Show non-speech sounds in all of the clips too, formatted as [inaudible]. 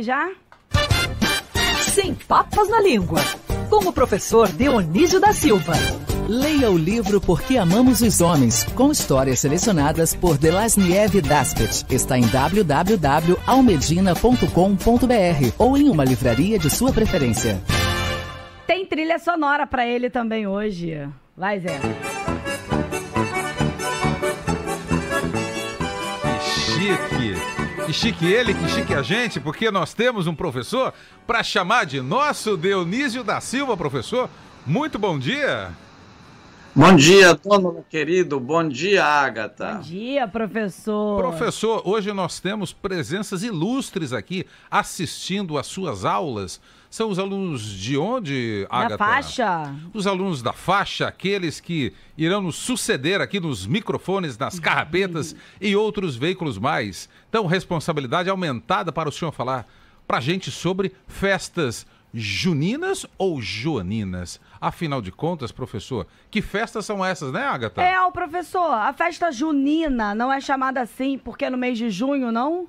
já? Sem papas na língua. Com o professor Dionísio da Silva. Leia o livro Porque Amamos os Homens, com histórias selecionadas por Delasnieve Daspet. Está em www.almedina.com.br ou em uma livraria de sua preferência. Tem trilha sonora para ele também hoje. Vai, Zé. Que chique! Que chique ele, que chique a gente, porque nós temos um professor para chamar de nosso Dionísio da Silva, professor. Muito bom dia! Bom dia, dono querido. Bom dia, Agatha. Bom dia, professor. Professor, hoje nós temos presenças ilustres aqui assistindo às suas aulas. São os alunos de onde, Agatha? Da faixa. Os alunos da faixa, aqueles que irão nos suceder aqui nos microfones, nas carrapetas e outros veículos mais. Então, responsabilidade aumentada para o senhor falar para a gente sobre festas juninas ou joaninas? Afinal de contas, professor, que festas são essas, né, Agatha? É, o professor, a festa junina não é chamada assim porque é no mês de junho, não?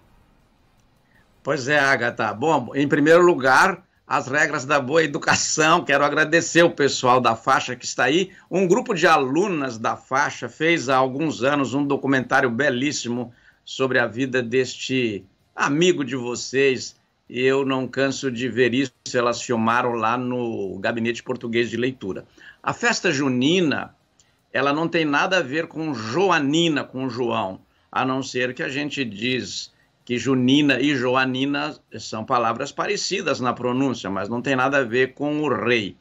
Pois é, Agatha. Bom, em primeiro lugar, as regras da boa educação. Quero agradecer o pessoal da faixa que está aí. Um grupo de alunas da faixa fez há alguns anos um documentário belíssimo sobre a vida deste amigo de vocês. Eu não canso de ver isso. Elas filmaram lá no Gabinete Português de Leitura. A festa junina, ela não tem nada a ver com Joanina, com João, a não ser que a gente diz que junina e joanina são palavras parecidas na pronúncia, mas não tem nada a ver com o rei,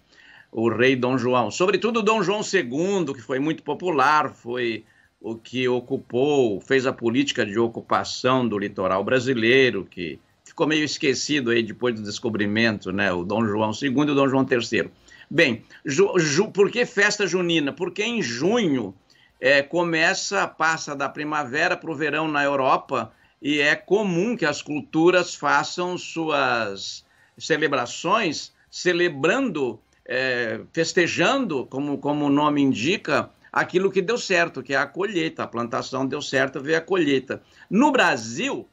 o rei Dom João. Sobretudo Dom João II, que foi muito popular, foi o que ocupou, fez a política de ocupação do litoral brasileiro, que ficou meio esquecido aí depois do descobrimento, né? O Dom João II e o Dom João III. Bem, ju, ju, por que festa junina? Porque em junho é, começa, passa da primavera para o verão na Europa e é comum que as culturas façam suas celebrações celebrando, é, festejando, como, como o nome indica, aquilo que deu certo, que é a colheita. A plantação deu certo, veio a colheita. No Brasil,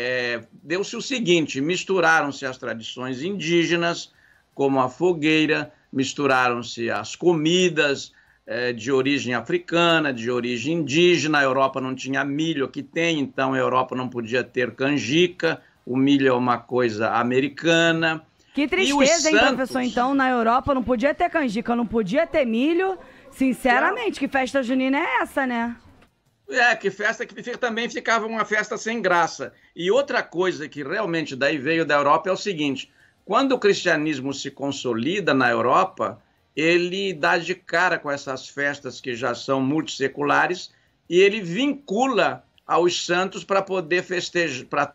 é, deu-se o seguinte: misturaram-se as tradições indígenas, como a fogueira, misturaram-se as comidas, de origem africana, de origem indígena. A Europa não tinha milho, aqui tem, então a Europa não podia ter canjica. O milho é uma coisa americana. Que tristeza, hein, Santos... professor? Então, na Europa não podia ter canjica, não podia ter milho. Sinceramente, que festa junina é essa, né? É, que festa que também ficava uma festa sem graça. E outra coisa que realmente daí veio da Europa é o seguinte: quando o cristianismo se consolida na Europa, ele dá de cara com essas festas que já são multisseculares e ele vincula aos santos para poder festejar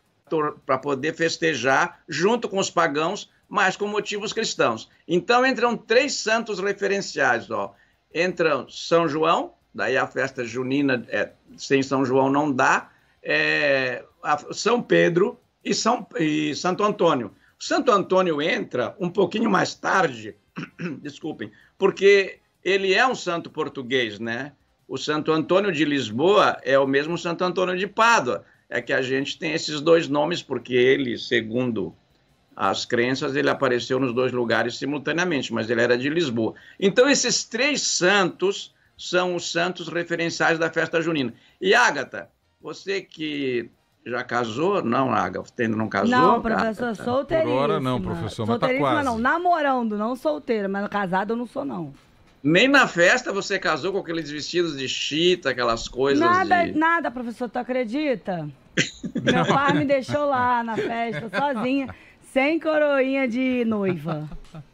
para poder festejar junto com os pagãos, mas com motivos cristãos. Então entram três santos referenciais, ó. Entram São João, daí a festa junina é, sem São João não dá, é, São Pedro e, São, e Santo Antônio. Santo Antônio entra um pouquinho mais tarde, [clears throat] desculpem, porque ele é um santo português, né? O Santo Antônio de Lisboa é o mesmo Santo Antônio de Pádua. É que a gente tem esses dois nomes porque ele, segundo as crenças, ele apareceu nos dois lugares simultaneamente, mas ele era de Lisboa. Então, esses três santos são os santos referenciais da festa junina. E Ágata, você que já casou? Não, Agatha, ainda não casou? Não, professor, Agatha. solteiríssima. Por hora não, professor, mas tá quase. não, namorando, não solteira, mas casada eu não sou não. Nem na festa você casou com aqueles vestidos de chita, aquelas coisas Nada, de... nada, professor, tu acredita? [laughs] Meu pai me deixou lá na festa, sozinha, sem coroinha de noiva. [laughs]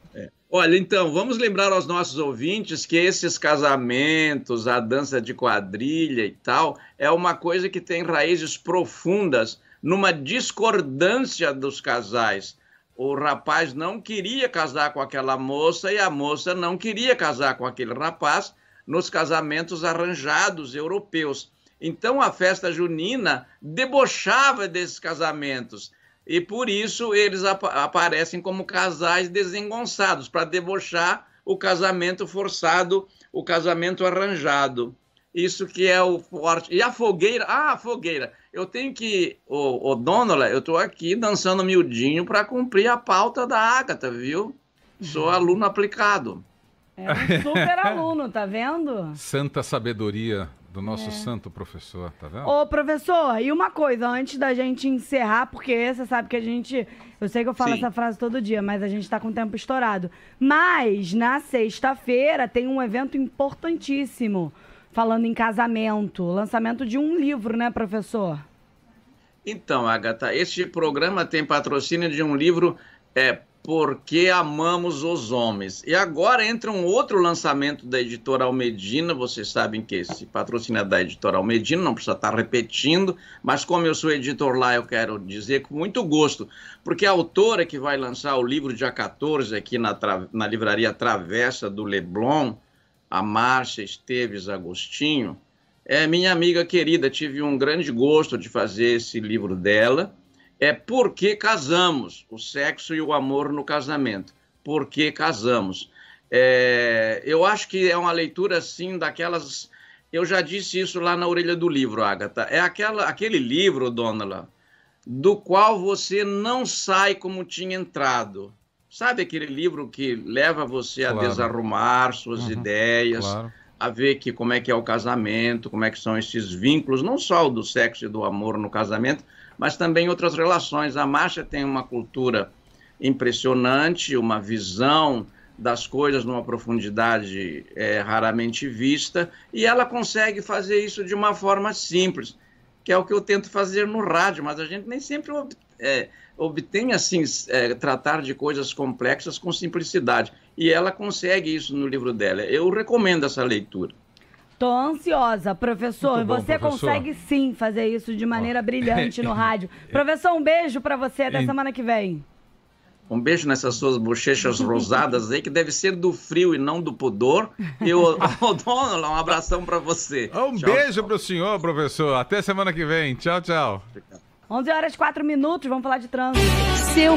Olha, então, vamos lembrar aos nossos ouvintes que esses casamentos, a dança de quadrilha e tal, é uma coisa que tem raízes profundas numa discordância dos casais. O rapaz não queria casar com aquela moça e a moça não queria casar com aquele rapaz nos casamentos arranjados europeus. Então a festa junina debochava desses casamentos e por isso eles ap aparecem como casais desengonçados, para debochar o casamento forçado, o casamento arranjado. Isso que é o forte. E a fogueira, ah, a fogueira. Eu tenho que, o, o Donola, eu estou aqui dançando miudinho para cumprir a pauta da Ágata, viu? Sou Uhum. aluno aplicado. É um super aluno, tá vendo? Santa sabedoria do nosso É. santo professor, tá vendo? Ô, professor, e uma coisa, antes da gente encerrar, porque você sabe que a gente. Eu sei que eu falo Sim. essa frase todo dia, mas a gente tá com o tempo estourado. Mas, na sexta-feira, tem um evento importantíssimo, falando em casamento. Lançamento de um livro, né, professor? Então, Agatha, este programa tem patrocínio de um livro, é Porque Amamos os Homens. E agora entra um outro lançamento da editora Almedina. Vocês sabem que esse patrocínio é da editora Almedina, não precisa estar repetindo, mas como eu sou editor lá, eu quero dizer com muito gosto, porque a autora que vai lançar o livro dia 14 aqui na, na livraria Travessa do Leblon, a Márcia Esteves Agostinho, é minha amiga querida, tive um grande gosto de fazer esse livro dela. É Por que Casamos? O Sexo e o Amor no Casamento. Por que Casamos? É, eu acho que é uma leitura, assim, daquelas... Eu já disse isso lá na orelha do livro, Agatha. É aquela, aquele livro, Dona do qual você não sai como tinha entrado. Sabe aquele livro que leva você a Claro. desarrumar suas Uhum, ideias, Claro. a ver que como é que é o casamento, como é que são esses vínculos, não só o do sexo e do amor no casamento, mas também outras relações. A Marcha tem uma cultura impressionante, uma visão das coisas numa profundidade é, raramente vista, e ela consegue fazer isso de uma forma simples, que é o que eu tento fazer no rádio, mas a gente nem sempre ob- é, obtém assim é, tratar de coisas complexas com simplicidade. E ela consegue isso no livro dela. Eu recomendo essa leitura. Tô ansiosa, professor. Bom, você professor. consegue sim fazer isso de maneira brilhante no [laughs] rádio. Professor, um beijo pra você até Em- semana que vem. Um beijo nessas suas bochechas [laughs] rosadas aí, que deve ser do frio e não do pudor. E o, [laughs] o Donald, um abração para você. Um Tchau. beijo pro senhor, professor. Até semana que vem. Tchau, tchau. 11 horas e 4 minutos, vamos falar de trânsito. Seu